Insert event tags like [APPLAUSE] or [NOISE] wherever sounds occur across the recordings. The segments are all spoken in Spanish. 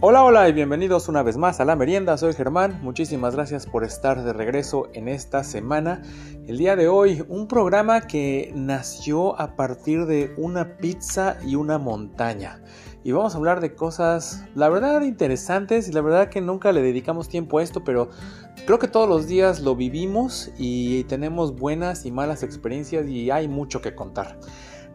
Hola, hola y bienvenidos una vez más a la merienda. Soy Germán. Muchísimas gracias por estar de regreso en esta semana. El día de hoy, un programa que nació a partir de una pizza y una montaña. Y vamos a hablar de cosas, la verdad, interesantes y la verdad que nunca le dedicamos tiempo a esto, pero creo que todos los días lo vivimos y tenemos buenas y malas experiencias y hay mucho que contar.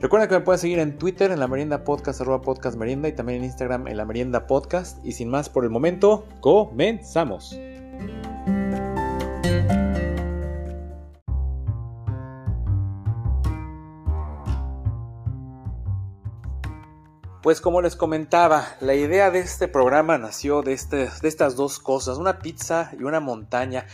Recuerda que me puedes seguir en Twitter en la merienda podcast, arroba podcast y también en Instagram en la merienda podcast. Y sin más por el momento, comenzamos. Pues como les comentaba, la idea de este programa nació de, este, de estas dos cosas, una pizza y una montaña.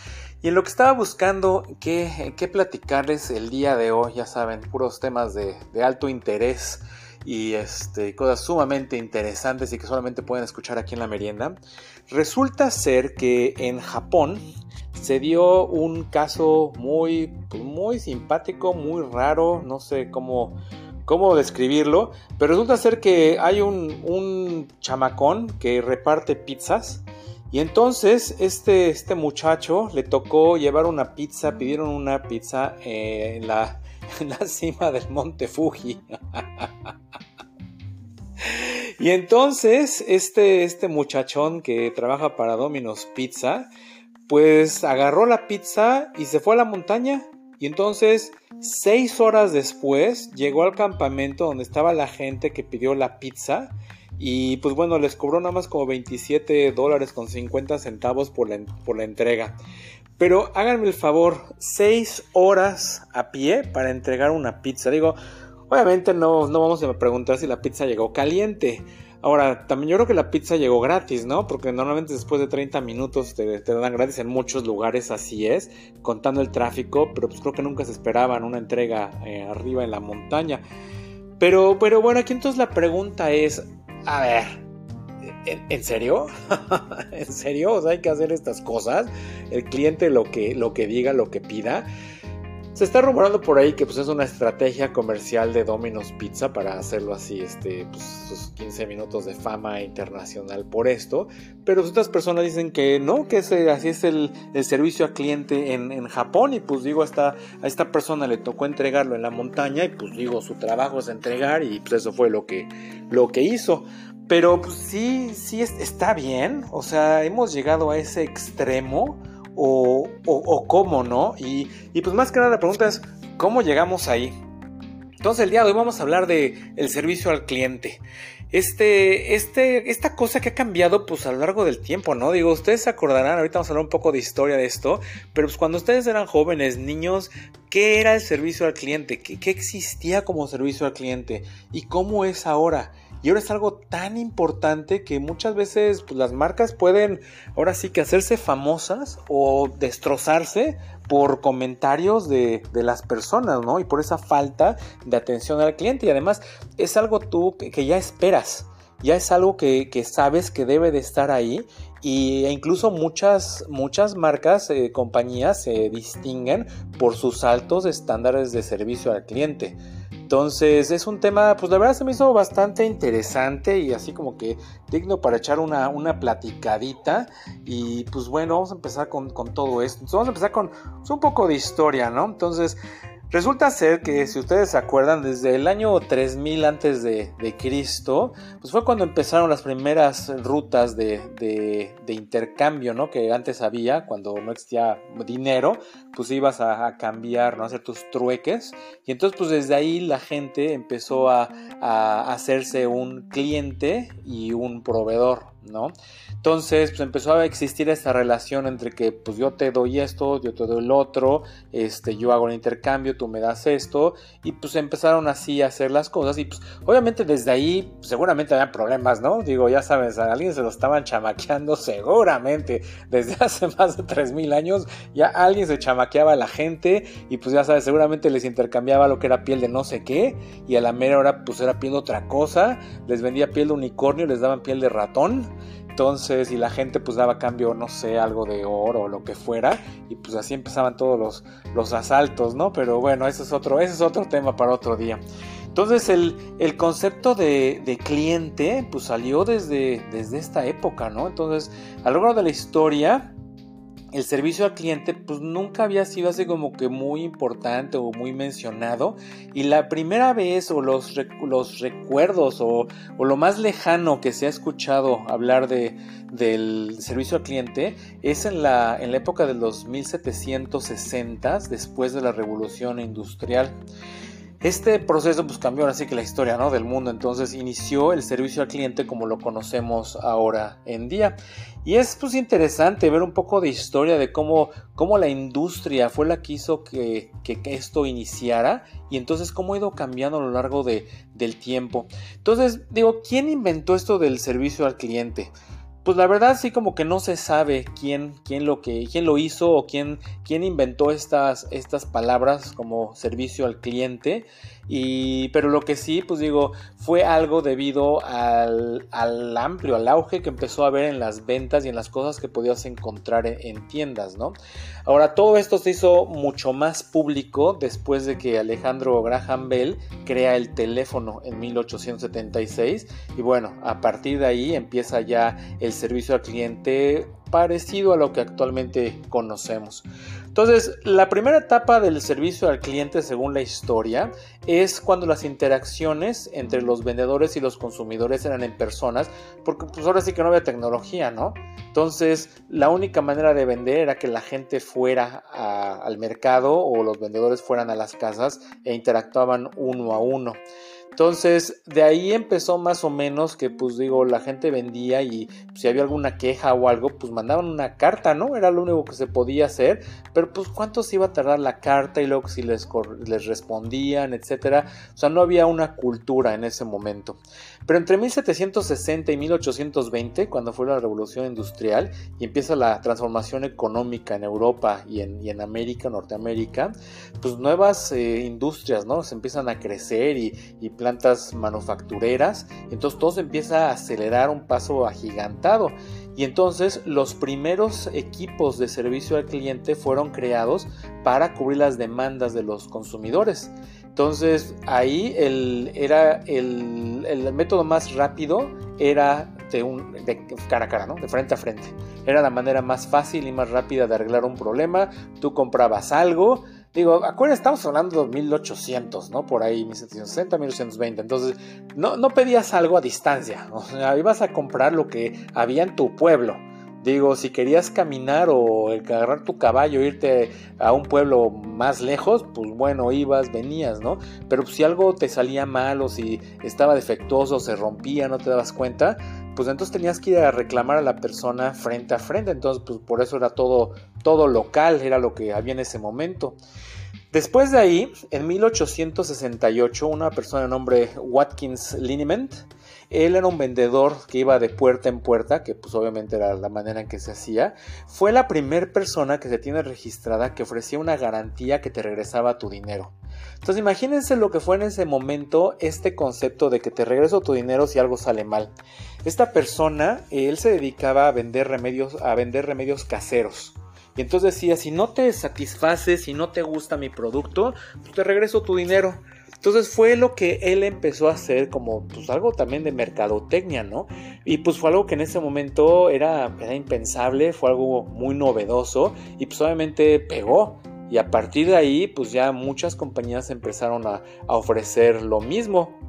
Y en lo que estaba buscando qué, platicarles el día de hoy, ya saben, puros temas de, alto interés y este, cosas sumamente interesantes y que solamente pueden escuchar aquí en la merienda. Resulta ser que en Japón se dio un caso muy, pues, muy simpático, muy raro, no sé cómo, cómo describirlo, pero resulta ser que hay un, un chamacón que reparte pizzas y entonces este, este muchacho le tocó llevar una pizza, pidieron una pizza eh, en, la, [LAUGHS] en, la, cima del monte Fuji. [LAUGHS] y entonces este, este muchachón que trabaja para Domino's Pizza, pues agarró la pizza y se fue a la montaña. Y entonces, seis horas después, llegó al campamento donde estaba la gente que pidió la pizza y pues bueno, les cobró nada más como 27 dólares con 50 centavos por la, por la entrega. Pero háganme el favor, 6 horas a pie para entregar una pizza. Digo, obviamente no, no vamos a preguntar si la pizza llegó caliente. Ahora, también yo creo que la pizza llegó gratis, ¿no? Porque normalmente después de 30 minutos te, dan gratis en muchos lugares, así es, contando el tráfico, pero pues creo que nunca se esperaban una entrega eh, arriba en la montaña. Pero, pero bueno, aquí entonces la pregunta es, a ver, ¿en, serio? [LAUGHS] ¿En serio? O sea, hay que hacer estas cosas. El cliente lo que, lo que diga, lo que pida. Se está rumorando por ahí que pues, es una estrategia comercial de Domino's Pizza para hacerlo así, este, pues, sus 15 minutos de fama internacional por esto. Pero otras personas dicen que no, que así es el, servicio a cliente en, Japón. Y pues digo, a esta, a esta persona le tocó entregarlo en la montaña. Y pues digo, su trabajo es entregar. Y pues eso fue lo que, lo que hizo. Pero pues sí, sí está bien. O sea, hemos llegado a ese extremo o, cómo, ¿no? Y, pues más que nada la pregunta es, ¿cómo llegamos ahí? Entonces el día de hoy vamos a hablar de el servicio al cliente. Este, este, esta cosa que ha cambiado pues a lo largo del tiempo, ¿no? Digo, ustedes se acordarán, ahorita vamos a hablar un poco de historia de esto, pero pues cuando ustedes eran jóvenes, niños, ¿qué era el servicio al cliente? ¿Qué, qué existía como servicio al cliente? ¿Y cómo es ahora? Y ahora es algo tan importante que muchas veces pues, las marcas pueden ahora sí que hacerse famosas o destrozarse por comentarios de, las personas, ¿no? Y por esa falta de atención al cliente. Y además es algo tú que, ya esperas. Ya es algo que, sabes que debe de estar ahí y, e incluso muchas, muchas marcas, eh, compañías se distinguen por sus altos estándares de servicio al cliente. Entonces es un tema, pues la verdad se me hizo bastante interesante y así como que digno para echar una, una platicadita. Y pues bueno, vamos a empezar con, con todo esto. Entonces, vamos a empezar con pues, un poco de historia, ¿no? Entonces, Resulta ser que, si ustedes se acuerdan, desde el año 3000 antes de, Cristo, pues fue cuando empezaron las primeras rutas de, intercambio, ¿no? Que antes había, cuando no existía dinero, pues ibas a, cambiar, ¿no? A hacer tus trueques. Y entonces, pues desde ahí la gente empezó a, a hacerse un cliente y un proveedor, Entonces, pues empezó a existir esta relación entre que, pues yo te doy esto, yo te doy el otro, este, yo hago el intercambio, tú me das esto, y pues empezaron así a hacer las cosas, y pues obviamente desde ahí seguramente había problemas, ¿no? Digo, ya sabes, a alguien se lo estaban chamaqueando seguramente, desde [LAUGHS] hace más de 3.000 años, ya alguien se chamaqueaba a la gente, y pues ya sabes, seguramente les intercambiaba lo que era piel de no sé qué, y a la mera hora pues era piel de otra cosa, les vendía piel de unicornio, les daban piel de ratón, entonces, y la gente pues daba cambio, no sé, algo de oro o lo que fuera. Y pues así empezaban todos los, los asaltos, ¿no? Pero bueno, ese es otro, ese es otro tema para otro día. Entonces el, concepto de, cliente pues salió desde, desde esta época, ¿no? Entonces a lo largo de la historia el servicio al cliente pues nunca había sido así como que muy importante o muy mencionado y la primera vez o los, los recuerdos o, lo más lejano que se ha escuchado hablar de, del servicio al cliente es en la, en la época de los 1760 después de la revolución industrial. Este proceso pues cambió así que la historia ¿no? del mundo, entonces inició el servicio al cliente como lo conocemos ahora en día. Y es pues interesante ver un poco de historia de cómo, cómo la industria fue la que hizo que, que, esto iniciara y entonces cómo ha ido cambiando a lo largo de, del tiempo. Entonces digo, ¿quién inventó esto del servicio al cliente? Pues la verdad sí como que no se sabe quién, quién, lo, que, quién lo hizo o quién, quién inventó estas, estas palabras como servicio al cliente. Y, pero lo que sí, pues digo, fue algo debido al, amplio, al auge que empezó a haber en las ventas y en las cosas que podías encontrar en, tiendas, ¿no? Ahora, todo esto se hizo mucho más público después de que Alejandro Graham Bell crea el teléfono en 1876. Y bueno, a partir de ahí empieza ya el servicio al cliente parecido a lo que actualmente conocemos. Entonces, la primera etapa del servicio al cliente, según la historia, es cuando las interacciones entre los vendedores y los consumidores eran en personas, porque pues ahora sí que no había tecnología, ¿no? Entonces, la única manera de vender era que la gente fuera al mercado o los vendedores fueran a las casas e interactuaban uno a uno. Entonces, de ahí empezó más o menos que, pues digo, la gente vendía y si había alguna queja o algo, pues mandaban una carta, ¿no? Era lo único que se podía hacer, pero pues cuánto se iba a tardar la carta y luego si les, les respondían, etcétera. O sea, no había una cultura en ese momento. Pero entre 1760 y 1820, cuando fue la revolución industrial y empieza la transformación económica en Europa y en, y en América, Norteamérica, pues nuevas eh, industrias, ¿no? Se empiezan a crecer y, y manufactureras, entonces todo se empieza a acelerar un paso agigantado. Y entonces los primeros equipos de servicio al cliente fueron creados para cubrir las demandas de los consumidores. Entonces ahí el, era el, el método más rápido era de, un, de cara a cara, ¿no? de frente a frente. Era la manera más fácil y más rápida de arreglar un problema. Tú comprabas algo, Digo, acuérdense, estamos hablando de 1800, ¿no? Por ahí, 1760, 1820. Entonces, no, no pedías algo a distancia. O sea, ibas a comprar lo que había en tu pueblo. Digo, si querías caminar o agarrar tu caballo, irte a un pueblo más lejos, pues bueno, ibas, venías, ¿no? Pero si algo te salía mal o si estaba defectuoso, se rompía, no te dabas cuenta, pues entonces tenías que ir a reclamar a la persona frente a frente. Entonces, pues por eso era todo, todo local, era lo que había en ese momento. Después de ahí, en 1868, una persona de nombre Watkins Liniment, él era un vendedor que iba de puerta en puerta, que pues obviamente era la manera en que se hacía. Fue la primera persona que se tiene registrada que ofrecía una garantía que te regresaba tu dinero. Entonces imagínense lo que fue en ese momento este concepto de que te regreso tu dinero si algo sale mal. Esta persona, él se dedicaba a vender remedios, a vender remedios caseros. Entonces decía, si no te satisface, si no te gusta mi producto, pues te regreso tu dinero. Entonces fue lo que él empezó a hacer como pues algo también de mercadotecnia, ¿no? Y pues fue algo que en ese momento era, era impensable, fue algo muy novedoso y pues obviamente pegó. Y a partir de ahí pues ya muchas compañías empezaron a, a ofrecer lo mismo.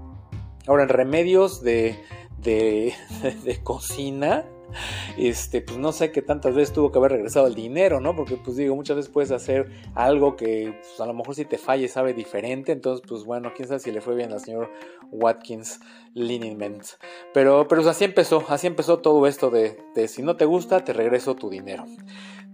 Ahora en remedios de, de, [LAUGHS] de cocina, este, pues no sé qué tantas veces tuvo que haber regresado el dinero, ¿no? Porque pues digo, muchas veces puedes hacer algo que pues, a lo mejor si te falle sabe diferente, entonces pues bueno, quién sabe si le fue bien al señor Watkins Liniment. Pero, pero así empezó, así empezó todo esto de, de si no te gusta, te regreso tu dinero.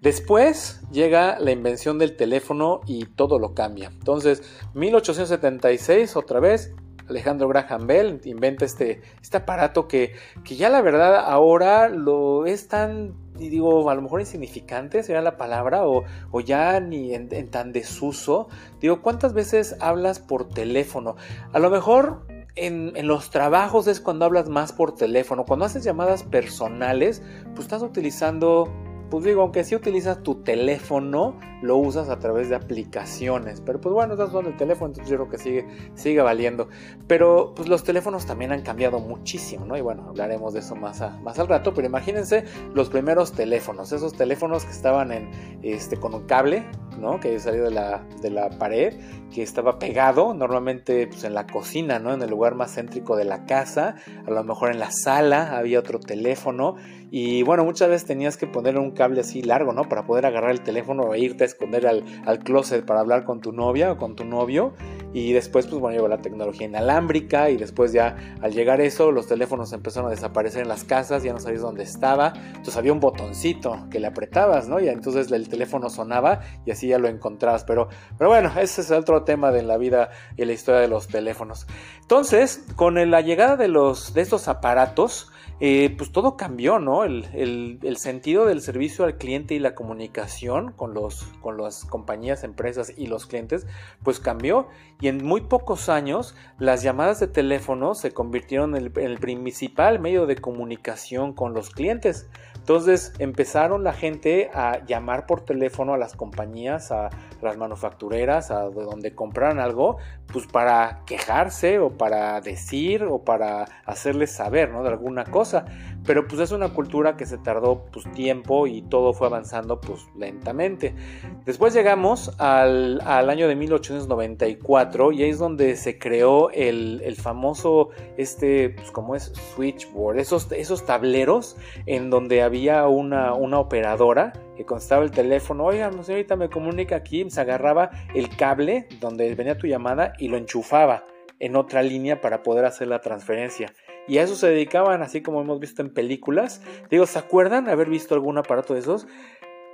Después llega la invención del teléfono y todo lo cambia. Entonces, 1876 otra vez Alejandro Graham Bell inventa este, este aparato que, que ya la verdad ahora lo es tan digo, a lo mejor insignificante sería la palabra, o, o ya ni en, tan desuso. Digo, ¿cuántas veces hablas por teléfono? A lo mejor en, en, los trabajos es cuando hablas más por teléfono. Cuando haces llamadas personales, pues estás utilizando pues digo, aunque sí utilizas tu teléfono, lo usas a través de aplicaciones. Pero pues bueno, estás usando el teléfono, entonces yo creo que sigue, sigue valiendo. Pero pues los teléfonos también han cambiado muchísimo, ¿no? Y bueno, hablaremos de eso más, más al rato. Pero imagínense los primeros teléfonos, esos teléfonos que estaban en, este, con un cable, ¿no? Que salió de la, de la pared, que estaba pegado, normalmente pues, en la cocina, ¿no? En el lugar más céntrico de la casa, a lo mejor en la sala había otro teléfono y bueno, muchas veces tenías que poner un cable así largo, ¿no? Para poder agarrar el teléfono e irte a esconder al, al closet para hablar con tu novia o con tu novio. Y después, pues bueno, llegó la tecnología inalámbrica y después ya al llegar eso, los teléfonos empezaron a desaparecer en las casas, ya no sabías dónde estaba. Entonces había un botoncito que le apretabas, ¿no? Y entonces el teléfono sonaba y así ya lo encontrabas. Pero, pero bueno, ese es otro tema de la vida y la historia de los teléfonos. Entonces, con la llegada de, los, de estos aparatos, eh, pues todo cambió, ¿no? El, sentido del servicio al cliente y la comunicación con, los, con las compañías, empresas y los clientes, pues cambió. Y en muy pocos años, las llamadas de teléfono se convirtieron en el principal medio de comunicación con los clientes. Entonces empezaron la gente a llamar por teléfono a las compañías, a las manufactureras, a donde compraran algo, pues para quejarse o para decir o para hacerles saber, ¿no? De alguna cosa. Pero pues es una cultura que se tardó pues tiempo y todo fue avanzando pues lentamente. Después llegamos al, año de 1894 y ahí es donde se creó el, famoso, este, pues como es switchboard, esos, esos tableros en donde había había una, una operadora que constaba el teléfono, oiga, señorita, me comunica aquí, se agarraba el cable donde venía tu llamada y lo enchufaba en otra línea para poder hacer la transferencia. Y a eso se dedicaban, así como hemos visto en películas. Digo, ¿se acuerdan haber visto algún aparato de esos?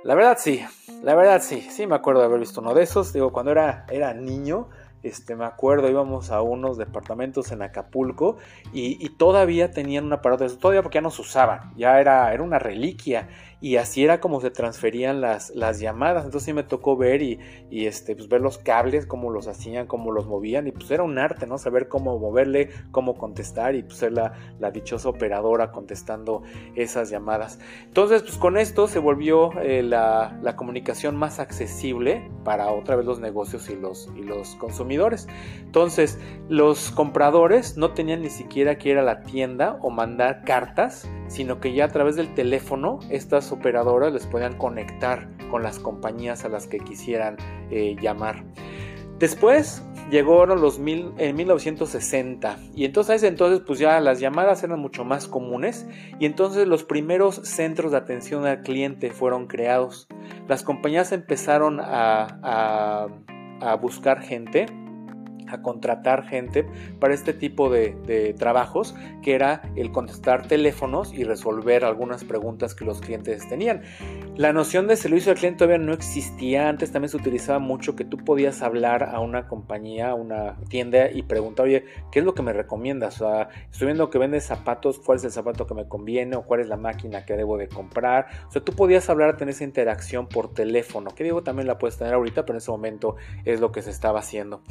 La verdad sí, la verdad sí, sí me acuerdo de haber visto uno de esos. Digo, cuando era, era niño, este, me acuerdo, íbamos a unos departamentos en Acapulco y, todavía tenían un aparato de eso, todavía porque ya no se usaban, ya era, era una reliquia y así era como se transferían las, las llamadas. Entonces sí me tocó ver y, este, pues ver los cables, cómo los hacían, cómo los movían. Y pues era un arte, ¿no? Saber cómo moverle, cómo contestar y pues ser la, dichosa operadora contestando esas llamadas. Entonces, pues con esto se volvió eh, la, comunicación más accesible para otra vez los negocios y los, y los consumidores. Entonces, los compradores no tenían ni siquiera que ir a la tienda o mandar cartas, sino que ya a través del teléfono estas operadoras les podían conectar con las compañías a las que quisieran eh, llamar. Después llegaron los mil, en 1960 y entonces entonces pues ya las llamadas eran mucho más comunes y entonces los primeros centros de atención al cliente fueron creados. Las compañías empezaron a, a buscar gente a contratar gente para este tipo de, trabajos, que era el contestar teléfonos y resolver algunas preguntas que los clientes tenían. La noción de servicio al cliente todavía no existía, antes también se utilizaba mucho que tú podías hablar a una compañía, a una tienda y preguntar, oye, ¿qué es lo que me recomiendas? O sea, estoy viendo que vendes zapatos, ¿cuál es el zapato que me conviene? ¿O cuál es la máquina que debo de comprar? O sea, tú podías hablar, tener esa interacción por teléfono, que digo, también la puedes tener ahorita, pero en ese momento es lo que se estaba haciendo.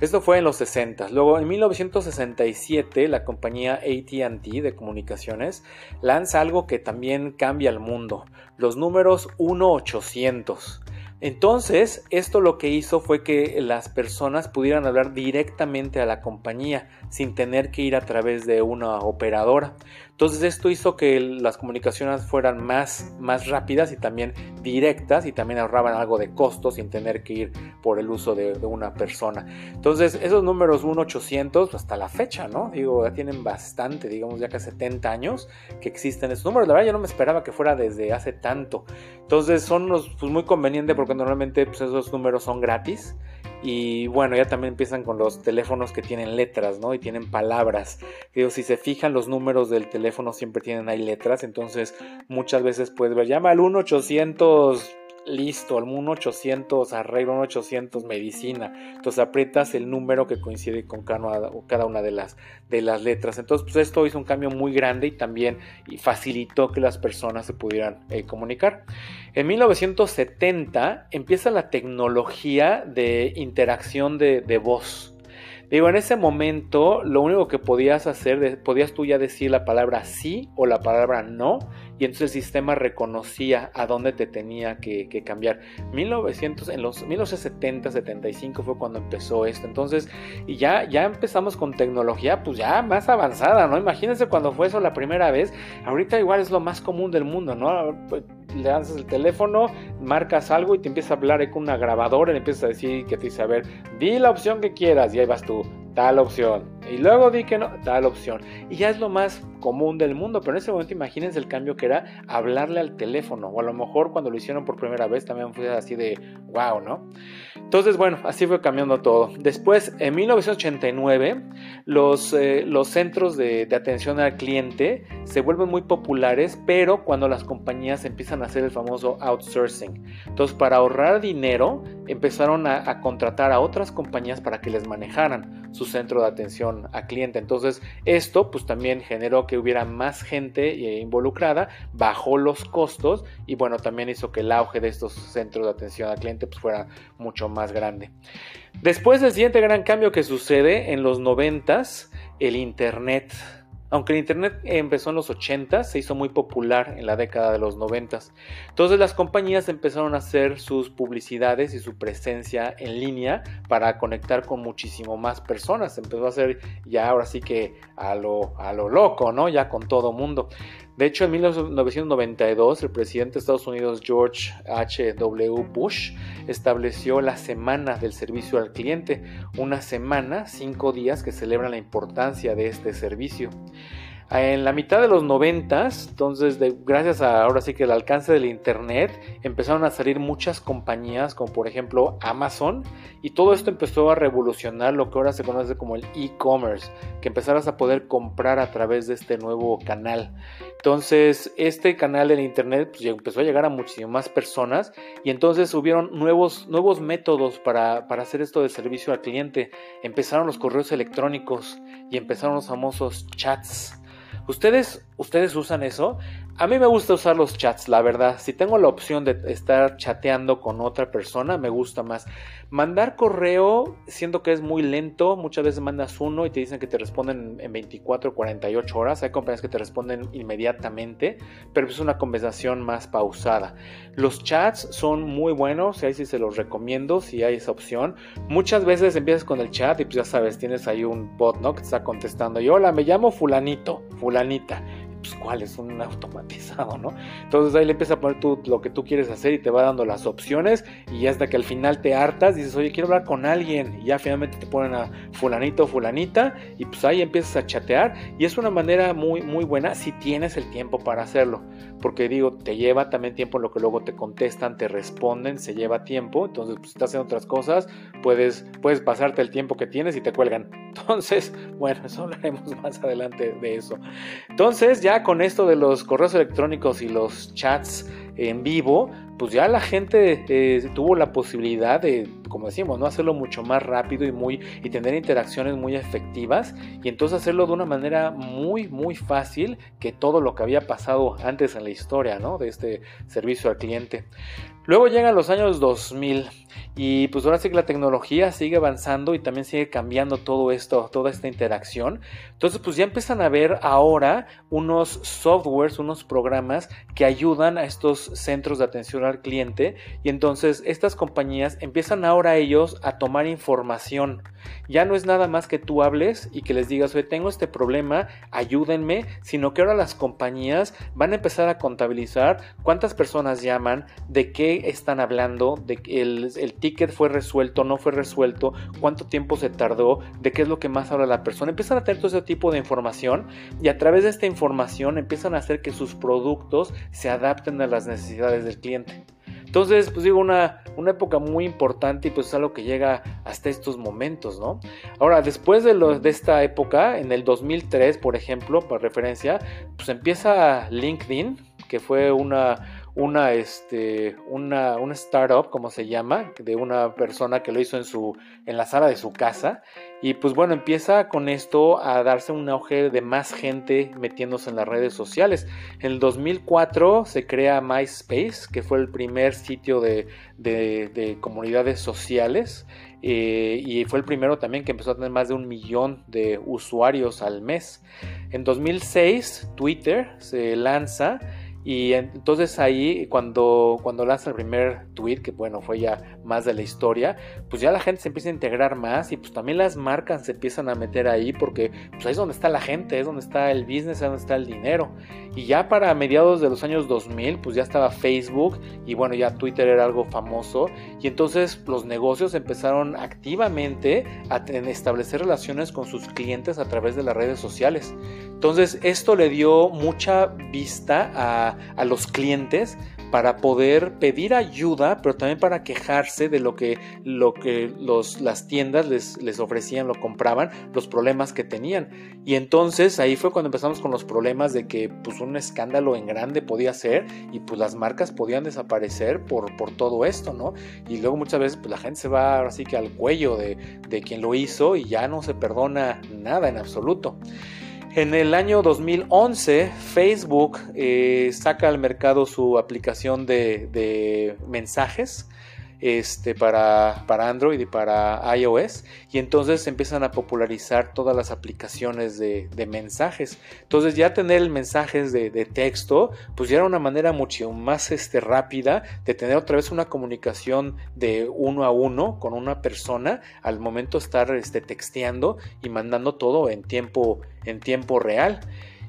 Esto fue en los 60. Luego, en 1967, la compañía ATT de comunicaciones lanza algo que también cambia el mundo, los números 1-800. Entonces, esto lo que hizo fue que las personas pudieran hablar directamente a la compañía sin tener que ir a través de una operadora. Entonces esto hizo que las comunicaciones fueran más, más rápidas y también directas y también ahorraban algo de costos sin tener que ir por el uso de, una persona. Entonces esos números 1-800 hasta la fecha, ¿no? Digo, ya tienen bastante, digamos ya que 70 años que existen esos números. La verdad yo no me esperaba que fuera desde hace tanto. Entonces son pues, muy convenientes porque normalmente pues, esos números son gratis. Y bueno, ya también empiezan con los teléfonos que tienen letras, ¿no? Y tienen palabras. Digo, si se fijan los números del teléfono siempre tienen ahí letras, entonces muchas veces puedes ver, llama al 1 800 listo, al 1800 arreglo, 1800 medicina. Entonces aprietas el número que coincide con cada una de las, de las letras. Entonces, pues esto hizo un cambio muy grande y también facilitó que las personas se pudieran eh, comunicar. En 1970 empieza la tecnología de interacción de, de voz. Digo, en ese momento lo único que podías hacer, podías tú ya decir la palabra sí o la palabra no y entonces el sistema reconocía a dónde te tenía que, cambiar. 1900, en los 1970, 75 fue cuando empezó esto. Entonces, y ya, ya empezamos con tecnología, pues ya más avanzada, ¿no? Imagínense cuando fue eso la primera vez. Ahorita igual es lo más común del mundo, ¿no? Pues, le lanzas el teléfono, marcas algo y te empieza a hablar con una grabadora y le empiezas a decir que te dice, a ver, di la opción que quieras y ahí vas tú, tal opción y luego di que no, tal opción. Y ya es lo más común del mundo, pero en ese momento imagínense el cambio que era hablarle al teléfono, o a lo mejor cuando lo hicieron por primera vez también fue así de wow, ¿no? Entonces, bueno, así fue cambiando todo. Después, en 1989, los, eh, los centros de, atención al cliente se vuelven muy populares, pero cuando las compañías empiezan a hacer el famoso outsourcing. Entonces, para ahorrar dinero, empezaron a, a contratar a otras compañías para que les manejaran su centro de atención a cliente. Entonces, esto pues también generó que hubiera más gente eh, involucrada, bajó los costos y bueno, también hizo que el auge de estos centros de atención al cliente pues fuera mucho más grande. Después del siguiente gran cambio que sucede en los 90 el internet aunque el Internet empezó en los 80, se hizo muy popular en la década de los 90. Entonces las compañías empezaron a hacer sus publicidades y su presencia en línea para conectar con muchísimo más personas. Empezó a hacer ya ahora sí que a lo, a lo loco, ¿no? Ya con todo mundo. De hecho, en 1992, el presidente de Estados Unidos, George H.W. Bush, estableció la Semana del Servicio al Cliente, una semana, cinco días que celebran la importancia de este servicio. En la mitad de los noventas, entonces gracias a ahora sí que el alcance del internet, empezaron a salir muchas compañías como por ejemplo Amazon y todo esto empezó a revolucionar lo que ahora se conoce como el e-commerce, que empezaras a poder comprar a través de este nuevo canal. Entonces este canal del internet pues, empezó a llegar a muchísimas personas y entonces hubieron nuevos, nuevos métodos para, para hacer esto de servicio al cliente. Empezaron los correos electrónicos y empezaron los famosos chats. ¿Ustedes, ¿Ustedes usan eso? A mí me gusta usar los chats, la verdad. Si tengo la opción de estar chateando con otra persona, me gusta más. Mandar correo, siento que es muy lento. Muchas veces mandas uno y te dicen que te responden en 24 o 48 horas. Hay compañías que te responden inmediatamente, pero es una conversación más pausada. Los chats son muy buenos ahí sí se los recomiendo si hay esa opción. Muchas veces empiezas con el chat y pues ya sabes, tienes ahí un bot, ¿no? Que te está contestando y hola, me llamo fulanito, fulanita pues cuál es un [LAUGHS] automatizado, ¿no? Entonces ahí le empieza a poner tú lo que tú quieres hacer y te va dando las opciones y hasta que al final te hartas, dices, oye, quiero hablar con alguien y ya finalmente te ponen a fulanito o fulanita y pues ahí empiezas a chatear y es una manera muy, muy buena si tienes el tiempo para hacerlo, porque digo, te lleva también tiempo lo que luego te contestan, te responden, se lleva tiempo, entonces pues si estás haciendo otras cosas, puedes, puedes pasarte el tiempo que tienes y te cuelgan. [LAUGHS] Entonces, bueno, eso hablaremos [LAUGHS] más adelante de eso. Entonces, ya con esto de los correos electrónicos y los chats en vivo, pues ya la gente eh, tuvo la posibilidad de, como decimos, ¿no? hacerlo mucho más rápido y muy y tener interacciones muy efectivas y entonces hacerlo de una manera muy muy fácil que todo lo que había pasado antes en la historia, ¿no? de este servicio al cliente. Luego llegan los años 2000 y pues ahora sí que la tecnología sigue avanzando y también sigue cambiando todo esto, toda esta interacción. Entonces pues ya empiezan a ver ahora unos softwares, unos programas que ayudan a estos centros de atención cliente y entonces estas compañías empiezan ahora ellos a tomar información. Ya no es nada más que tú hables y que les digas, oye, tengo este problema, ayúdenme, sino que ahora las compañías van a empezar a contabilizar cuántas personas llaman, de qué están hablando, de que el, el ticket fue resuelto, no fue resuelto, cuánto tiempo se tardó, de qué es lo que más habla la persona. Empiezan a tener todo ese tipo de información y a través de esta información empiezan a hacer que sus productos se adapten a las necesidades del cliente. Entonces, pues digo, una, una época muy importante y pues es algo que llega hasta estos momentos, ¿no? Ahora, después de, lo, de esta época, en el 2003, por ejemplo, por referencia, pues empieza LinkedIn, que fue una, una, este, una, startup, como se llama, de una persona que lo hizo en, su, en la sala de su casa. Y pues bueno, empieza con esto a darse un auge de más gente metiéndose en las redes sociales. En el 2004 se crea MySpace, que fue el primer sitio de, de, comunidades sociales. Eh, y fue el primero también que empezó a tener más de un millón de usuarios al mes. En 2006 Twitter se lanza Y entonces ahí, cuando, cuando lanza el primer tweet, que bueno, fue ya más de la historia, pues ya la gente se empieza a integrar más y pues también las marcas se empiezan a meter ahí porque pues ahí es donde está la gente, es donde está el business, es donde está el dinero. Y ya para mediados de los años 2000, pues ya estaba Facebook y bueno, ya Twitter era algo famoso. Y entonces los negocios empezaron activamente a establecer relaciones con sus clientes a través de las redes sociales. Entonces esto le dio mucha vista a, a los clientes para poder pedir ayuda, pero también para quejarse de lo que, lo que los, las tiendas les, les ofrecían, lo compraban, los problemas que tenían. Y entonces ahí fue cuando empezamos con los problemas de que pues un escándalo en grande podía ser y pues las marcas podían desaparecer por, por todo esto, ¿no? Y luego muchas veces pues la gente se va así que al cuello de, de quien lo hizo y ya no se perdona nada en absoluto. En el año 2011, Facebook eh, saca al mercado su aplicación de, de mensajes este, para, para Android y para iOS y entonces empiezan a popularizar todas las aplicaciones de, mensajes. Entonces ya tener mensajes de, de, texto pues ya era una manera mucho más este, rápida de tener otra vez una comunicación de uno a uno con una persona al momento de estar este, texteando y mandando todo en tiempo, en tiempo real.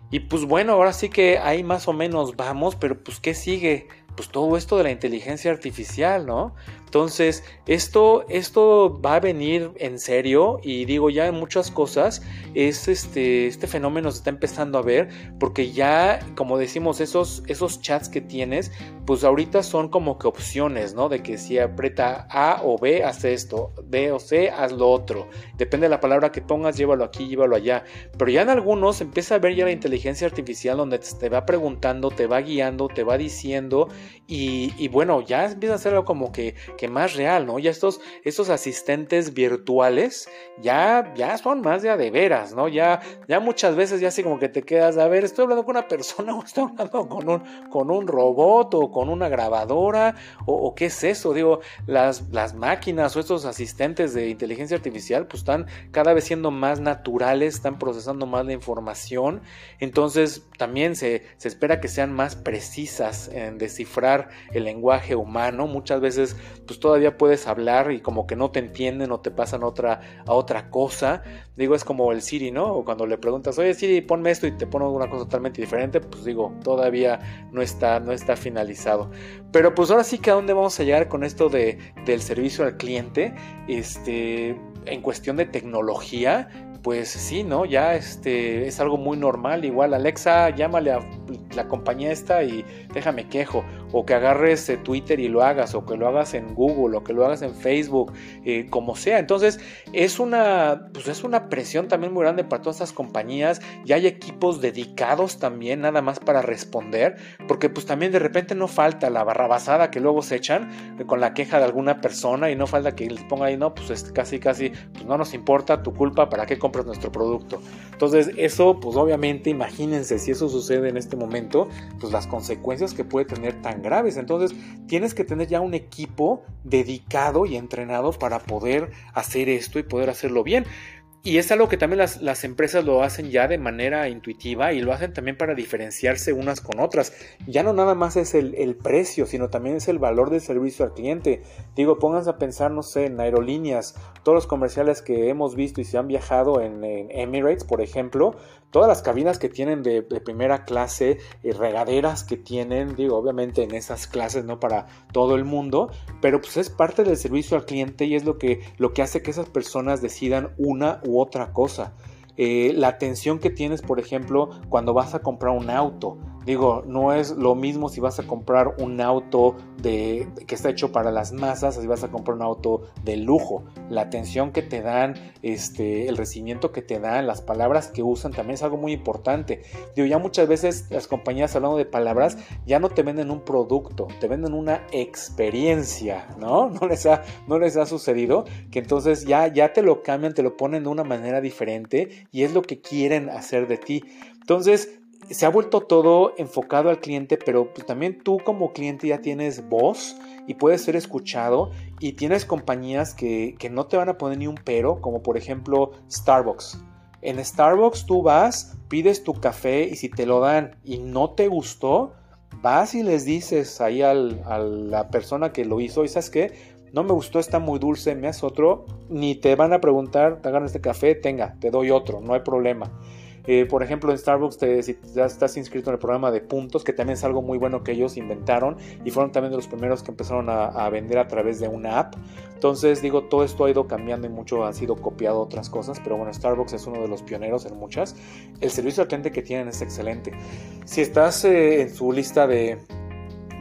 Y pues bueno, ahora sí que ahí más o menos vamos, pero pues ¿qué sigue? Pues todo esto de la inteligencia artificial, ¿no? Entonces, esto, esto va a venir en serio y digo ya en muchas cosas, es este, este fenómeno se está empezando a ver porque ya, como decimos, esos, esos chats que tienes, pues ahorita son como que opciones, ¿no? De que si aprieta A o B, haz esto, B o C, haz lo otro. Depende de la palabra que pongas, llévalo aquí, llévalo allá. Pero ya en algunos empieza a ver ya la inteligencia artificial donde te va preguntando, te va guiando, te va diciendo y, bueno, ya empieza a hacerlo como que que más real, ¿no? Ya estos, estos asistentes virtuales ya, ya son más de a de veras, ¿no? Ya, ya muchas veces ya así como que te quedas, a ver, estoy hablando con una persona [LAUGHS] o estoy hablando con un, con un robot o con una grabadora o, qué es eso, digo, las, las máquinas o estos asistentes de inteligencia artificial pues están cada vez siendo más naturales, están procesando más la información, entonces también se, se espera que sean más precisas en descifrar el lenguaje humano, muchas veces pues todavía puedes hablar y como que no te entienden o te pasan otra, a otra cosa. Digo, es como el Siri, ¿no? O cuando le preguntas, oye Siri, ponme esto y te pone una cosa totalmente diferente, pues digo, todavía no está, no está finalizado. Pero pues ahora sí que a dónde vamos a llegar con esto de, del servicio al cliente, este, en cuestión de tecnología, pues sí, ¿no? Ya este es algo muy normal. Igual, Alexa, llámale a la compañía esta y déjame quejo. O que agarres eh, Twitter y lo hagas, o que lo hagas en Google, o que lo hagas en Facebook, eh, como sea. Entonces, es una, pues es una presión también muy grande para todas estas compañías. Ya hay equipos dedicados también, nada más para responder. Porque pues también de repente no falta la barrabasada que luego se echan con la queja de alguna persona y no falta que les ponga ahí, no, pues es casi, casi, pues no nos importa tu culpa, ¿para qué nuestro producto. Entonces eso, pues obviamente, imagínense si eso sucede en este momento, pues las consecuencias que puede tener tan graves. Entonces tienes que tener ya un equipo dedicado y entrenado para poder hacer esto y poder hacerlo bien. Y es algo que también las, empresas lo hacen ya de manera intuitiva y lo hacen también para diferenciarse unas con otras. Ya no nada más es el, precio, sino también es el valor del servicio al cliente. Digo, pónganse a pensar, no sé, en aerolíneas, todos los comerciales que hemos visto y se han viajado en, Emirates, por ejemplo, todas las cabinas que tienen de, primera clase, y regaderas que tienen, digo, obviamente en esas clases, no para todo el mundo, pero pues es parte del servicio al cliente y es lo que, lo que hace que esas personas decidan una u otra cosa. Eh, la atención que tienes, por ejemplo, cuando vas a comprar un auto. Digo, no es lo mismo si vas a comprar un auto de, que está hecho para las masas, si vas a comprar un auto de lujo. La atención que te dan, este, el recibimiento que te dan, las palabras que usan también es algo muy importante. Digo, ya muchas veces las compañías hablando de palabras ya no te venden un producto, te venden una experiencia, ¿no? [LAUGHS] No les ha, no les ha sucedido que entonces ya, ya te lo cambian, te lo ponen de una manera diferente y es lo que quieren hacer de ti. Entonces, se ha vuelto todo enfocado al cliente, pero pues, también tú como cliente ya tienes voz y puedes ser escuchado y tienes compañías que, que no te van a poner ni un pero, como por ejemplo Starbucks. En Starbucks tú vas, pides tu café y si te lo dan y no te gustó, vas y les dices ahí a la persona que lo hizo, y sabes qué, no me gustó, está muy dulce, me haces otro, ni te van a preguntar, te hagan este café, tenga, te doy otro, no hay problema. Eh, por ejemplo, en Starbucks, te, si ya estás inscrito en el programa de puntos, que también es algo muy bueno que ellos inventaron y fueron también de los primeros que empezaron a, vender a través de una app. Entonces, digo, todo esto ha ido cambiando y mucho ha sido copiado otras cosas, pero bueno, Starbucks es uno de los pioneros en muchas. El servicio al cliente que tienen es excelente. Si estás eh, en su lista de,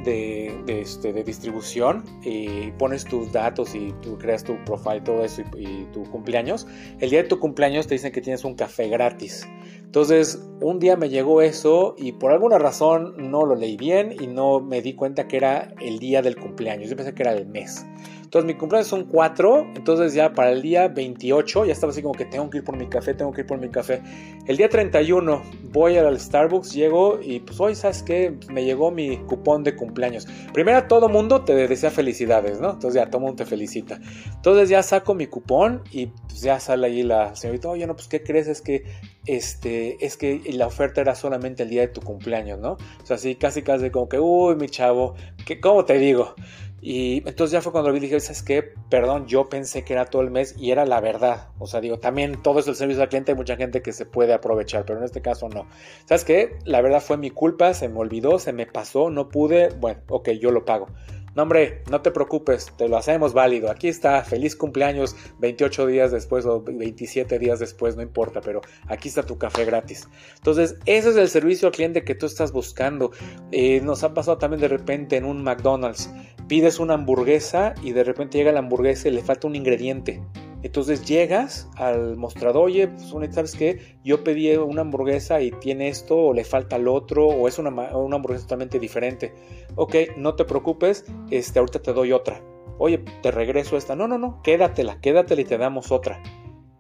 de, este, de distribución y pones tus datos y tú creas tu profile, todo eso y, tu cumpleaños, el día de tu cumpleaños te dicen que tienes un café gratis. Entonces, un día me llegó eso y por alguna razón no lo leí bien y no me di cuenta que era el día del cumpleaños. Yo pensé que era el mes. Entonces mi cumpleaños son 4, entonces ya para el día 28 ya estaba así como que tengo que ir por mi café, tengo que ir por mi café. El día 31 voy al Starbucks, llego y pues hoy, ¿sabes qué? Me llegó mi cupón de cumpleaños. Primero todo mundo te desea felicidades, ¿no? Entonces ya todo mundo te felicita. Entonces ya saco mi cupón y pues ya sale ahí la señorita, oye, no, pues ¿qué crees? Es que este, es que la oferta era solamente el día de tu cumpleaños, ¿no? O sea, así casi casi como que, uy, mi chavo, ¿cómo te digo? Y entonces ya fue cuando lo vi dije, ¿sabes qué? Perdón, yo pensé que era todo el mes y era la verdad. O sea, digo, también todo es el servicio al cliente, hay mucha gente que se puede aprovechar, pero en este caso no. ¿Sabes qué? La verdad fue mi culpa, se me olvidó, se me pasó, no pude. Bueno, ok, yo lo pago. No, hombre, no te preocupes, te lo hacemos válido. Aquí está, feliz cumpleaños 28 días después o 27 días después, no importa, pero aquí está tu café gratis. Entonces, ese es el servicio al cliente que tú estás buscando. Eh, nos ha pasado también de repente en un McDonald's. Pides una hamburguesa y de repente llega la hamburguesa y le falta un ingrediente. Entonces llegas al mostrador, oye, pues, ¿sabes qué? Yo pedí una hamburguesa y tiene esto, o le falta el otro, o es una, una hamburguesa totalmente diferente. Ok, no te preocupes, este, ahorita te doy otra. Oye, te regreso esta. No, no, no, quédatela, quédatela y te damos otra.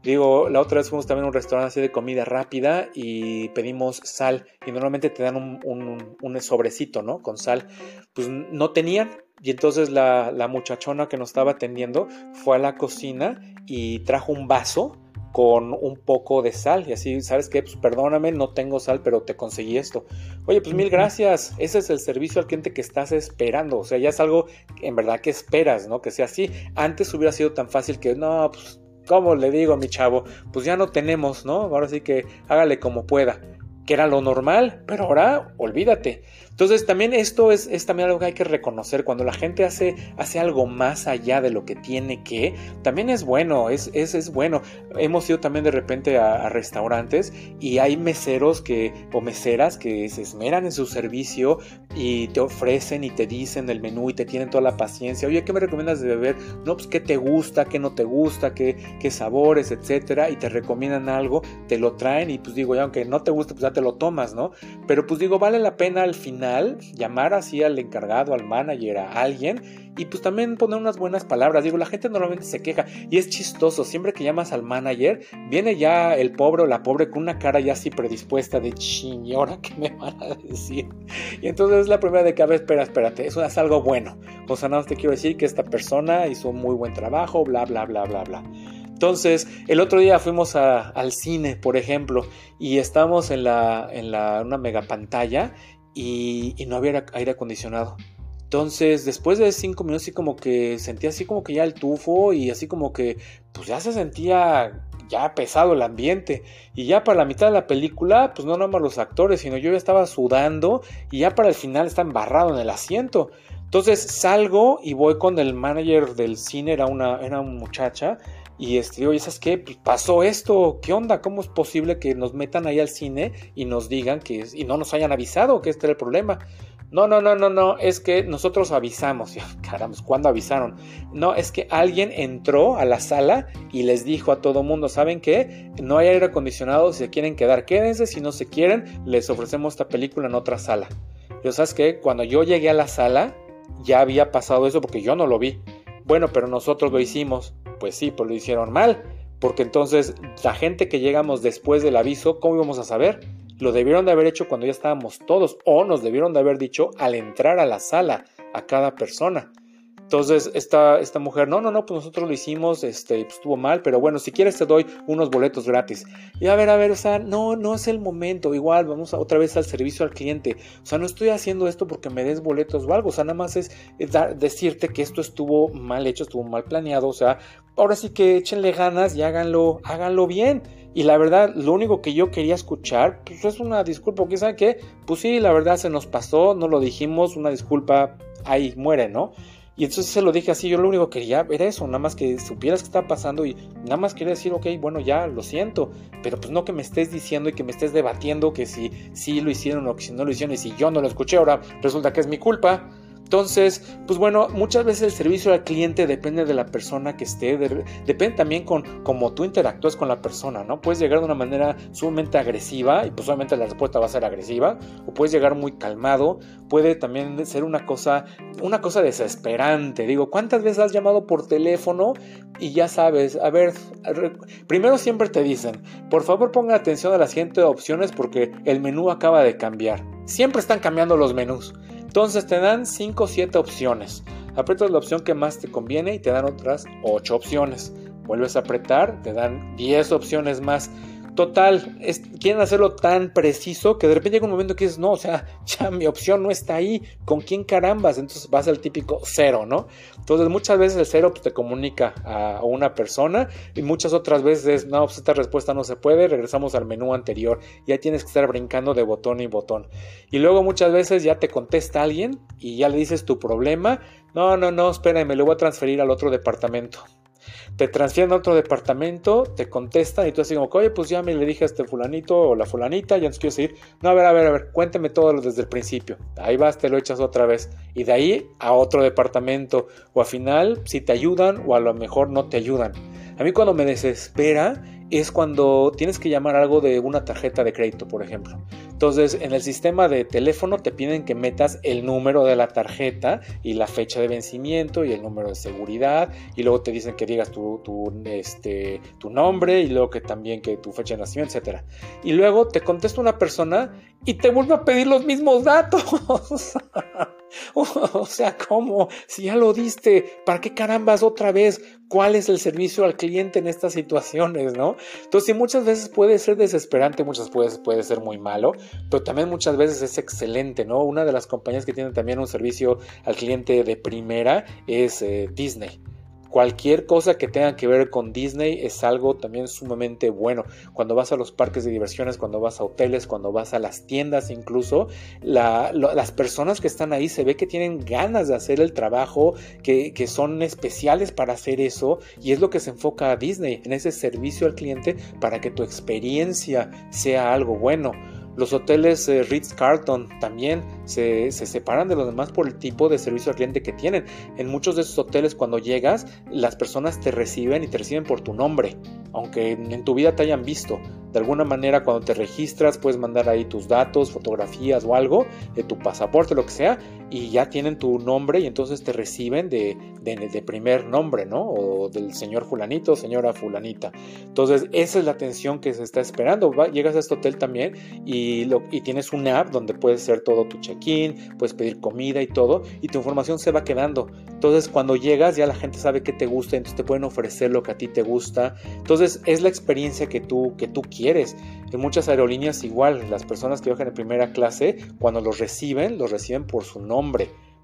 Digo, la otra vez fuimos también a un restaurante así de comida rápida y pedimos sal y normalmente te dan un, un, un sobrecito, ¿no? Con sal. Pues no tenían, y entonces la, muchachona que nos estaba atendiendo fue a la cocina y trajo un vaso con un poco de sal y así, ¿sabes qué? Pues perdóname, no tengo sal, pero te conseguí esto. Oye, pues mil gracias. Ese es el servicio al cliente que estás esperando. O sea, ya es algo en verdad que esperas, ¿no? Que sea así. Antes hubiera sido tan fácil que, no, pues, ¿cómo le digo a mi chavo? Pues ya no tenemos, ¿no? Ahora sí que hágale como pueda. Que era lo normal, pero ahora olvídate. Entonces también esto es, también algo que hay que reconocer. Cuando la gente hace, hace algo más allá de lo que tiene que, también es bueno, es, es, es bueno. Hemos ido también de repente a, restaurantes y hay meseros que, o meseras que se esmeran en su servicio y te ofrecen y te dicen el menú y te tienen toda la paciencia. Oye, ¿qué me recomiendas de beber? No, pues qué te gusta, qué no te gusta, qué, qué sabores, etcétera. Y te recomiendan algo, te lo traen y pues digo, ya aunque no te guste, pues ya te lo tomas, ¿no? Pero pues digo, vale la pena al final llamar así al encargado, al manager, a alguien y pues también poner unas buenas palabras. Digo, la gente normalmente se queja y es chistoso. Siempre que llamas al manager, viene ya el pobre o la pobre con una cara ya así predispuesta de ching, ¿y ahora qué me van a decir? Y entonces es la primera de que, a ver, espera, espérate, eso es algo bueno. O sea, nada más te quiero decir que esta persona hizo un muy buen trabajo, bla, bla, bla, bla, bla. Entonces, el otro día fuimos al cine, por ejemplo, y estábamos en, la, en la, una mega pantalla y, no había aire acondicionado. Entonces, después de cinco minutos, así como que sentía así como que ya el tufo y así como que, pues ya se sentía ya pesado el ambiente. Y ya para la mitad de la película, pues no nada más los actores, sino yo ya estaba sudando y ya para el final está embarrado en el asiento. Entonces salgo y voy con el manager del cine, era una, era una muchacha, y este, oye, ¿sabes qué? Pues, pasó esto, ¿qué onda? ¿Cómo es posible que nos metan ahí al cine y nos digan que y no nos hayan avisado que este era el problema? No, no, no, no, no, es que nosotros avisamos. [LAUGHS] Caramba, ¿cuándo avisaron? No, es que alguien entró a la sala y les dijo a todo mundo, ¿saben qué? No hay aire acondicionado, si se quieren quedar, quédense, si no se quieren, les ofrecemos esta película en otra sala. Yo, ¿sabes qué? Cuando yo llegué a la sala, ya había pasado eso porque yo no lo vi. Bueno, pero nosotros lo hicimos. Pues sí, pues lo hicieron mal. Porque entonces la gente que llegamos después del aviso, ¿cómo íbamos a saber? Lo debieron de haber hecho cuando ya estábamos todos o nos debieron de haber dicho al entrar a la sala a cada persona. Entonces, esta, esta mujer, no, no, no, pues nosotros lo hicimos, este, pues estuvo mal, pero bueno, si quieres te doy unos boletos gratis. Y a ver, a ver, o sea, no, no es el momento, igual, vamos a, otra vez al servicio al cliente. O sea, no estoy haciendo esto porque me des boletos o algo, o sea, nada más es, decirte que esto estuvo mal hecho, estuvo mal planeado, o sea, ahora sí que échenle ganas y háganlo, háganlo bien. Y la verdad, lo único que yo quería escuchar, pues es una disculpa, porque saben que, pues sí, la verdad se nos pasó, no lo dijimos, una disculpa, ahí muere, ¿no? Y entonces se lo dije así, yo lo único que quería era eso, nada más que supieras qué está pasando y nada más quería decir, ok, bueno, ya lo siento, pero pues no que me estés diciendo y que me estés debatiendo que si sí lo hicieron o que si no lo hicieron y si yo no lo escuché, ahora resulta que es mi culpa. Entonces, pues bueno, muchas veces el servicio al cliente depende de la persona que esté, depende también con cómo tú interactúas con la persona, ¿no? Puedes llegar de una manera sumamente agresiva y pues obviamente la respuesta va a ser agresiva, o puedes llegar muy calmado, puede también ser una cosa, una cosa desesperante. Digo, ¿cuántas veces has llamado por teléfono y ya sabes, a ver, primero siempre te dicen, por favor ponga atención a las siguientes opciones porque el menú acaba de cambiar. Siempre están cambiando los menús. Entonces te dan 5 o 7 opciones. Aprietas la opción que más te conviene y te dan otras 8 opciones. Vuelves a apretar, te dan 10 opciones más. Total, quieren hacerlo tan preciso que de repente llega un momento que dices, no, o sea, [LAUGHS] ya mi opción no está ahí, ¿con quién carambas? Entonces vas al típico cero, ¿no? Entonces muchas veces el cero pues, te comunica a una persona y muchas otras veces, no, pues esta respuesta no se puede, regresamos al menú anterior, ya tienes que estar brincando de botón y botón. Y luego muchas veces ya te contesta alguien y ya le dices tu problema, no, no, no, espérame, me lo voy a transferir al otro departamento te transfieren a otro departamento, te contestan y tú así como, oye, pues ya me le dije a este fulanito o la fulanita, ya no quiero seguir. No, a ver, a ver, a ver, cuénteme todo desde el principio. Ahí vas, te lo echas otra vez. Y de ahí a otro departamento. O al final, si te ayudan o a lo mejor no te ayudan. A mí cuando me desespera es cuando tienes que llamar algo de una tarjeta de crédito, por ejemplo. Entonces, en el sistema de teléfono te piden que metas el número de la tarjeta y la fecha de vencimiento y el número de seguridad y luego te dicen que digas tu, este, tu nombre y luego que también que tu fecha de nacimiento, etc. Y luego te contesta una persona y te vuelve a pedir los mismos datos. [LAUGHS] o sea, ¿cómo? Si ya lo diste, ¿para qué carambas otra vez? ¿Cuál es el servicio al cliente en estas situaciones, no? Entonces, muchas veces puede ser desesperante, muchas veces puede ser muy malo, pero también muchas veces es excelente, ¿no? Una de las compañías que tienen también un servicio al cliente de primera es eh, Disney cualquier cosa que tenga que ver con Disney es algo también sumamente bueno. Cuando vas a los parques de diversiones, cuando vas a hoteles, cuando vas a las tiendas incluso, las personas que están ahí se ve que tienen ganas de hacer el trabajo, que, que son especiales para hacer eso y es lo que se enfoca a Disney, en ese servicio al cliente para que tu experiencia sea algo bueno. Los hoteles eh, Ritz Carlton también se, separan de los demás por el tipo de servicio al cliente que tienen. En muchos de esos hoteles cuando llegas, las personas te reciben y te reciben por tu nombre, aunque en tu vida te hayan visto. De alguna manera cuando te registras puedes mandar ahí tus datos, fotografías o algo, de tu pasaporte, lo que sea, y ya tienen tu nombre y entonces te reciben de, de, primer nombre, ¿no? O del señor fulanito, señora fulanita. Entonces esa es la atención que se está esperando. llegas a este hotel también y, lo, y tienes una app donde puedes hacer todo tu check-in, puedes pedir comida y todo, y tu información se va quedando. Entonces cuando llegas ya la gente sabe que te gusta, entonces te pueden ofrecer lo que a ti te gusta. Entonces es la experiencia que tú, que tú quieres. En muchas aerolíneas igual, las personas que viajan en primera clase, cuando los reciben, los reciben por su nombre.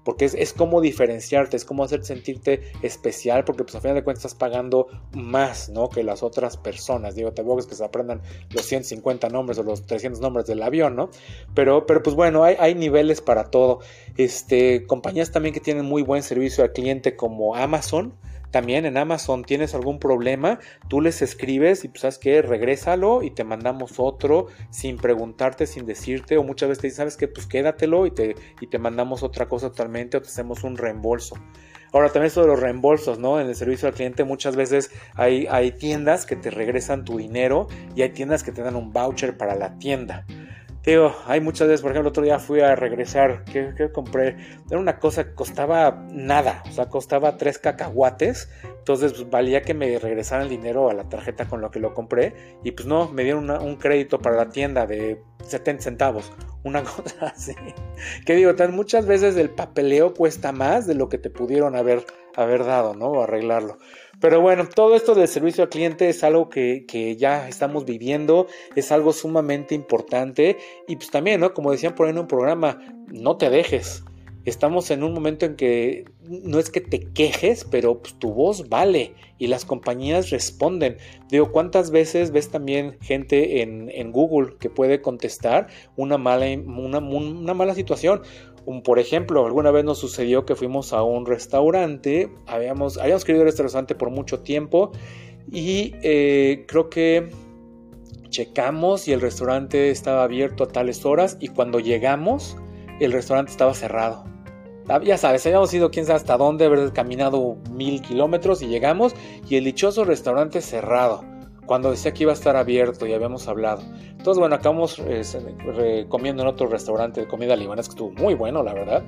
Porque es, como diferenciarte, es como hacerte sentirte especial, porque pues a final de cuentas estás pagando más, ¿no? Que las otras personas. Digo, tampoco es que se aprendan los 150 nombres o los 300 nombres del avión, ¿no? Pero, pero pues bueno, hay, hay niveles para todo. Este, compañías también que tienen muy buen servicio al cliente como Amazon, también en Amazon tienes algún problema, tú les escribes y pues sabes que regrésalo y te mandamos otro sin preguntarte, sin decirte, o muchas veces te dicen, sabes que pues quédatelo y te, y te mandamos otra cosa totalmente o te hacemos un reembolso. Ahora también de los reembolsos, ¿no? En el servicio al cliente muchas veces hay, hay tiendas que te regresan tu dinero y hay tiendas que te dan un voucher para la tienda. Digo, hay muchas veces, por ejemplo, el otro día fui a regresar, ¿qué, compré? Era una cosa que costaba nada, o sea, costaba tres cacahuates, entonces pues, valía que me regresaran el dinero a la tarjeta con lo que lo compré, y pues no, me dieron un crédito para la tienda de 70 centavos, una [LAUGHS] cosa así. Que digo, tan muchas veces el papeleo cuesta más de lo que te pudieron haber, haber dado, ¿no? O arreglarlo. Pero bueno, todo esto del servicio al cliente es algo que, ya estamos viviendo, es algo sumamente importante y pues también, ¿no? Como decían por ahí en un programa, no te dejes. Estamos en un momento en que no es que te quejes, pero pues, tu voz vale y las compañías responden. Digo, ¿cuántas veces ves también gente en, en Google que puede contestar una mala, una, una mala situación? Por ejemplo, alguna vez nos sucedió que fuimos a un restaurante, habíamos, habíamos querido ir este restaurante por mucho tiempo y eh, creo que checamos y el restaurante estaba abierto a tales horas y cuando llegamos el restaurante estaba cerrado. Ya sabes, habíamos ido quién sabe hasta dónde, haber caminado mil kilómetros y llegamos y el dichoso restaurante cerrado cuando decía que iba a estar abierto y habíamos hablado. Entonces, bueno, acabamos comiendo en otro restaurante de comida libanesa que estuvo muy bueno, la verdad.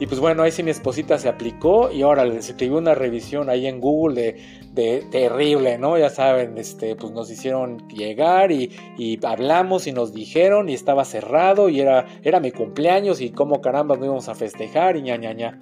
Y pues bueno, ahí sí mi esposita se aplicó y ahora les escribí una revisión ahí en Google de, terrible, ¿no? Ya saben, este, pues nos hicieron llegar y, hablamos y nos dijeron y estaba cerrado y era, era mi cumpleaños y cómo caramba nos íbamos a festejar y ña, ña, ña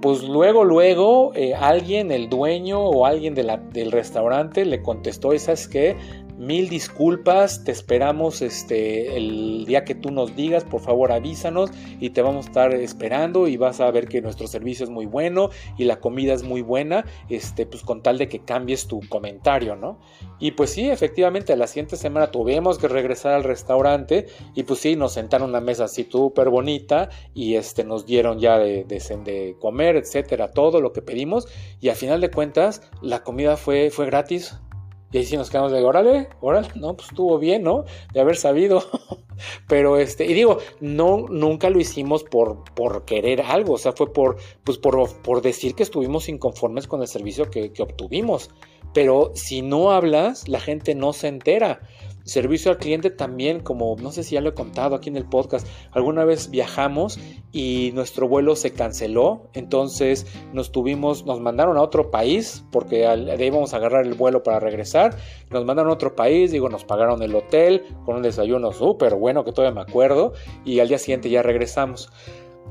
pues luego, luego, eh, alguien, el dueño o alguien del restaurante le contestó, ¿y sabes qué? Mil disculpas, te esperamos este, el día que tú nos digas, por favor avísanos y te vamos a estar esperando y vas a ver que nuestro servicio es muy bueno y la comida es muy buena, este, pues con tal de que cambies tu comentario, ¿no? Y pues sí, efectivamente, la siguiente semana tuvimos que regresar al restaurante y pues sí, nos sentaron una mesa así súper bonita y este, nos dieron ya de, de, de, comer, etcétera, todo lo que pedimos y al final de cuentas la comida fue, fue gratis. Y ahí sí nos quedamos de, órale, órale, no, pues estuvo bien, ¿no? De haber sabido. [LAUGHS] Pero este, y digo, no, nunca lo hicimos por, por querer algo, o sea, fue por, pues por, por decir que estuvimos inconformes con el servicio que, que obtuvimos. Pero si no hablas, la gente no se entera. Servicio al cliente también, como no sé si ya lo he contado aquí en el podcast, alguna vez viajamos y nuestro vuelo se canceló, entonces nos tuvimos, nos mandaron a otro país porque íbamos a agarrar el vuelo para regresar, nos mandaron a otro país, digo, nos pagaron el hotel con un desayuno súper bueno que todavía me acuerdo y al día siguiente ya regresamos.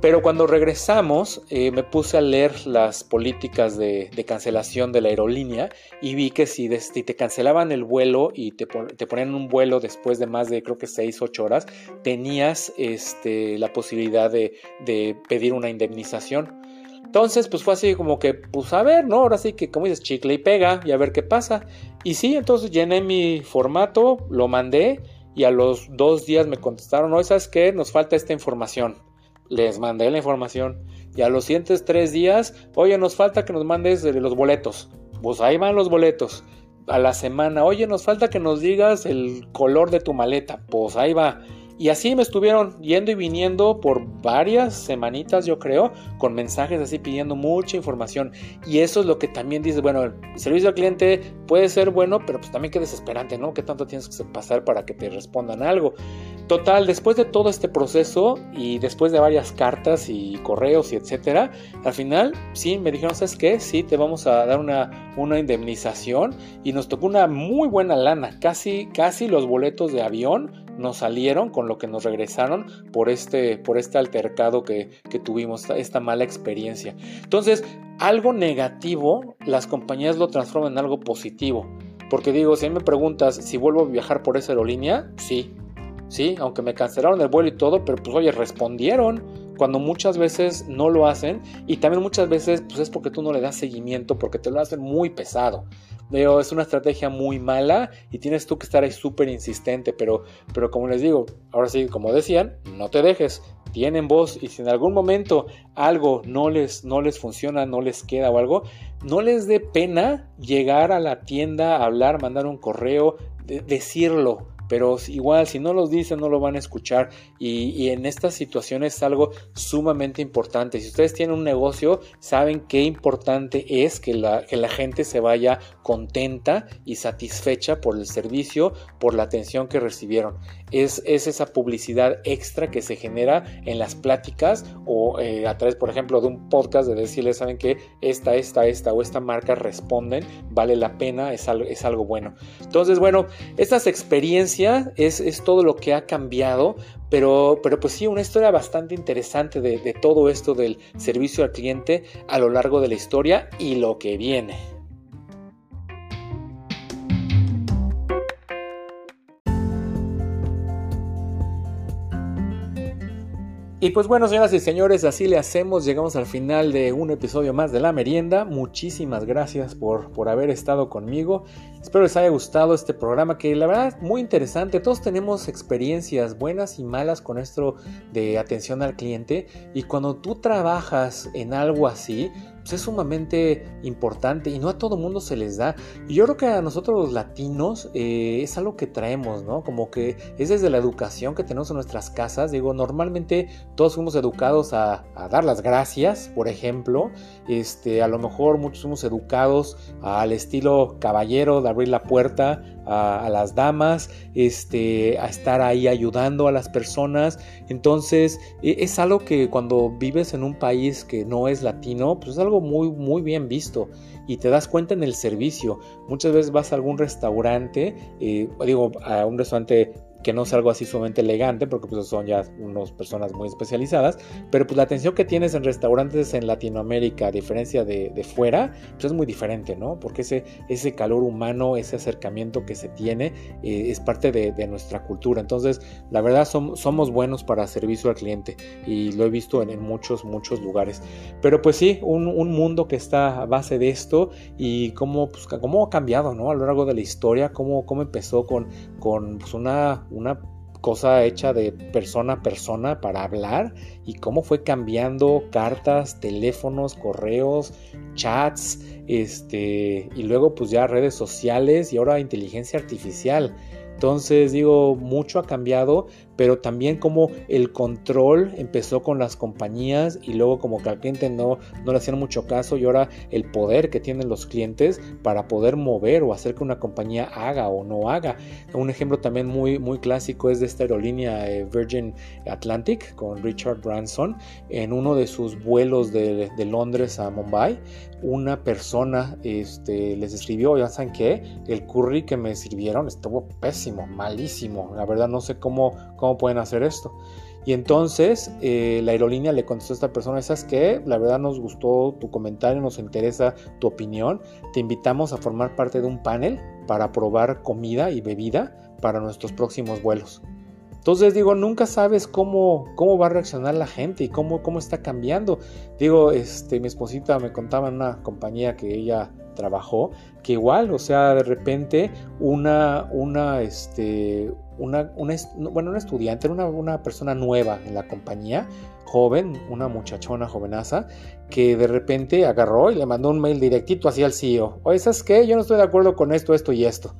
Pero cuando regresamos eh, me puse a leer las políticas de, cancelación de la aerolínea y vi que si, te cancelaban el vuelo y te, ponían un vuelo después de más de creo que 6, 8 horas, tenías este, la posibilidad de, pedir una indemnización. Entonces, pues fue así como que, pues a ver, ¿no? Ahora sí que, como dices, chicle y pega y a ver qué pasa. Y sí, entonces llené mi formato, lo mandé y a los dos días me contestaron, no, ¿sabes qué? Nos falta esta información les mandé la información. Y a los siguientes tres días, oye, nos falta que nos mandes los boletos. Pues ahí van los boletos. A la semana, oye, nos falta que nos digas el color de tu maleta. Pues ahí va. Y así me estuvieron yendo y viniendo por varias semanitas, yo creo, con mensajes así pidiendo mucha información. Y eso es lo que también dice, bueno, el servicio al cliente puede ser bueno, pero pues también que desesperante, ¿no? ¿Qué tanto tienes que pasar para que te respondan algo? Total, después de todo este proceso y después de varias cartas y correos y etcétera, al final sí me dijeron, ¿sabes qué? Sí, te vamos a dar una, una indemnización y nos tocó una muy buena lana, casi, casi los boletos de avión nos salieron, con lo que nos regresaron por este, por este altercado que, que tuvimos, esta mala experiencia. Entonces, algo negativo, las compañías lo transforman en algo positivo. Porque digo, si me preguntas si vuelvo a viajar por esa aerolínea, sí. Sí, aunque me cancelaron el vuelo y todo, pero pues oye, respondieron cuando muchas veces no lo hacen y también muchas veces pues es porque tú no le das seguimiento porque te lo hacen muy pesado. Digo, es una estrategia muy mala y tienes tú que estar ahí súper insistente, pero, pero como les digo, ahora sí, como decían, no te dejes, tienen voz y si en algún momento algo no les, no les funciona, no les queda o algo, no les dé pena llegar a la tienda, hablar, mandar un correo, decirlo pero igual si no los dicen no lo van a escuchar y, en estas situaciones es algo sumamente importante. Si ustedes tienen un negocio, saben qué importante es que la, que la gente se vaya contenta y satisfecha por el servicio, por la atención que recibieron. Es, es esa publicidad extra que se genera en las pláticas o eh, a través, por ejemplo, de un podcast de decirles, saben que esta, esta, esta o esta marca responden, vale la pena, es algo, es algo bueno. Entonces, bueno, estas experiencias es, es, todo lo que ha cambiado, pero, pero pues sí, una historia bastante interesante de todo esto del servicio al cliente a lo largo de la historia y lo que viene. Y pues bueno, señoras y señores, así le hacemos. Llegamos al final de un episodio más de La Merienda. Muchísimas gracias por, por haber estado conmigo. Espero les haya gustado este programa que la verdad es muy interesante. Todos tenemos experiencias buenas y malas con esto de atención al cliente. Y cuando tú trabajas en algo así, pues es sumamente importante y no a todo mundo se les da. Y yo creo que a nosotros los latinos eh, es algo que traemos, ¿no? Como que es desde la educación que tenemos en nuestras casas. Digo, normalmente todos fuimos educados a, dar las gracias, por ejemplo. Este, a lo mejor muchos fuimos educados al estilo caballero, de abrir la puerta a, las damas, este, a estar ahí ayudando a las personas. Entonces, e, es algo que cuando vives en un país que no es latino, pues es algo muy, muy bien visto y te das cuenta en el servicio. Muchas veces vas a algún restaurante, eh, digo, a un restaurante que no es algo así sumamente elegante, porque pues son ya unas personas muy especializadas, pero pues la atención que tienes en restaurantes en Latinoamérica, a diferencia de, fuera, pues es muy diferente, ¿no? Porque ese, ese calor humano, ese acercamiento que se tiene, eh, es parte de, nuestra cultura. Entonces, la verdad, somos buenos para servicio al cliente y lo he visto en, muchos, muchos lugares. Pero pues sí, un, mundo que está a base de esto y cómo, pues, cómo ha cambiado, ¿no? A lo largo de la historia, cómo, cómo empezó con, con pues, una una cosa hecha de persona a persona para hablar y cómo fue cambiando cartas, teléfonos, correos, chats, este, y luego pues ya redes sociales y ahora inteligencia artificial. Entonces digo, mucho ha cambiado, pero también como el control empezó con las compañías y luego como que al cliente no, no le hacían mucho caso y ahora el poder que tienen los clientes para poder mover o hacer que una compañía haga o no haga. Un ejemplo también muy, muy clásico es de esta aerolínea eh, Virgin Atlantic con Richard Branson en uno de sus vuelos de, de Londres a Mumbai una persona este, les escribió, ya saben que el curry que me sirvieron estuvo pésimo, malísimo. La verdad no sé cómo, cómo pueden hacer esto. Y entonces eh, la aerolínea le contestó a esta persona, ¿sabes qué? La verdad nos gustó tu comentario, nos interesa tu opinión. Te invitamos a formar parte de un panel para probar comida y bebida para nuestros próximos vuelos. Entonces digo, nunca sabes cómo, cómo va a reaccionar la gente y cómo, cómo está cambiando. Digo, este, mi esposita me contaba en una compañía que ella trabajó, que igual, o sea, de repente una, una, este, una, una bueno, una estudiante, una, una persona nueva en la compañía, joven, una muchachona jovenaza, que de repente agarró y le mandó un mail directito así al CEO. Oye, ¿sabes qué? Yo no estoy de acuerdo con esto, esto y esto.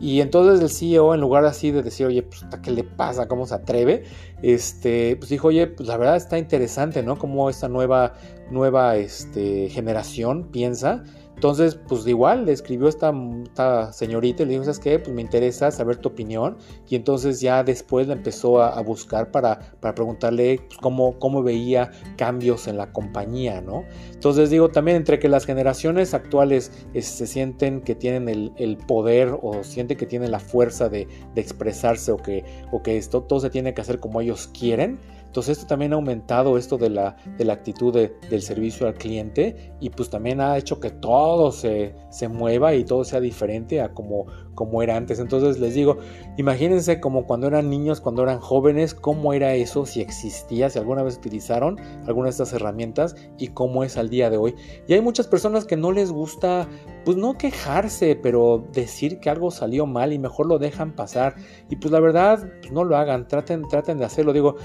Y entonces el CEO, en lugar así de decir, oye, pues, ¿qué le pasa? ¿Cómo se atreve? Este, pues dijo, oye, pues la verdad está interesante, ¿no? Cómo esta nueva, nueva este, generación piensa entonces, pues igual le escribió esta, esta señorita y le dijo, ¿sabes qué? Pues me interesa saber tu opinión. Y entonces ya después la empezó a, buscar para, para preguntarle pues, cómo, cómo veía cambios en la compañía, ¿no? Entonces digo, también entre que las generaciones actuales se sienten que tienen el, poder o sienten que tienen la fuerza de, expresarse o que, o que esto todo se tiene que hacer como ellos quieren, entonces esto también ha aumentado esto de la, de la actitud del servicio al cliente y pues también ha hecho que todo se, se mueva y todo sea diferente a como, como era antes. Entonces les digo, imagínense como cuando eran niños, cuando eran jóvenes, cómo era eso, si existía, si alguna vez utilizaron alguna de estas herramientas y cómo es al día de hoy. Y hay muchas personas que no les gusta, pues no quejarse, pero decir que algo salió mal y mejor lo dejan pasar. Y pues la verdad, pues no lo hagan, traten, traten de hacerlo. Digo,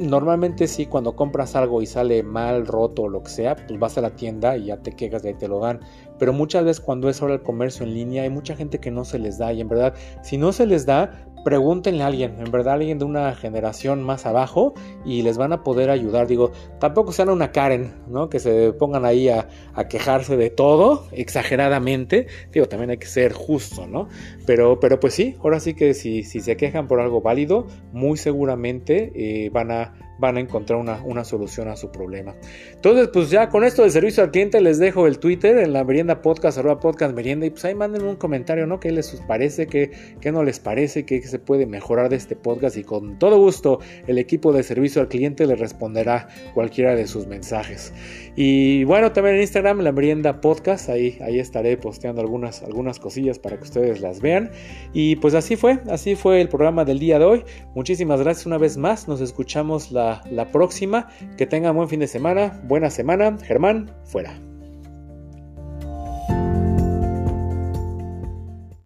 normalmente sí, cuando compras algo y sale mal, roto o lo que sea, pues vas a la tienda y ya te quejas de ahí te lo dan. Pero muchas veces cuando es ahora el comercio en línea hay mucha gente que no se les da y en verdad, si no se les da, pregúntenle a alguien, en verdad alguien de una generación más abajo y les van a poder ayudar. Digo, tampoco sean una Karen, ¿no? Que se pongan ahí a, quejarse de todo exageradamente. Digo, también hay que ser justo, ¿no? Pero, pero pues sí, ahora sí que si, si se quejan por algo válido, muy seguramente eh, van a van a encontrar una, una, solución a su problema. Entonces, pues ya con esto del servicio al cliente les dejo el Twitter en la merienda podcast, arroba podcast merienda, y pues ahí manden un comentario, ¿no? ¿Qué les parece? ¿Qué, qué no les parece? ¿Qué se puede mejorar de este podcast? Y con todo gusto, el equipo de servicio al cliente les responderá cualquiera de sus mensajes. Y bueno, también en Instagram, la merienda podcast, ahí, ahí estaré posteando algunas, algunas cosillas para que ustedes las vean. Y pues así fue, así fue el programa del día de hoy. Muchísimas gracias una vez más, nos escuchamos la, la próxima. Que tengan buen fin de semana, buena semana. Germán, fuera.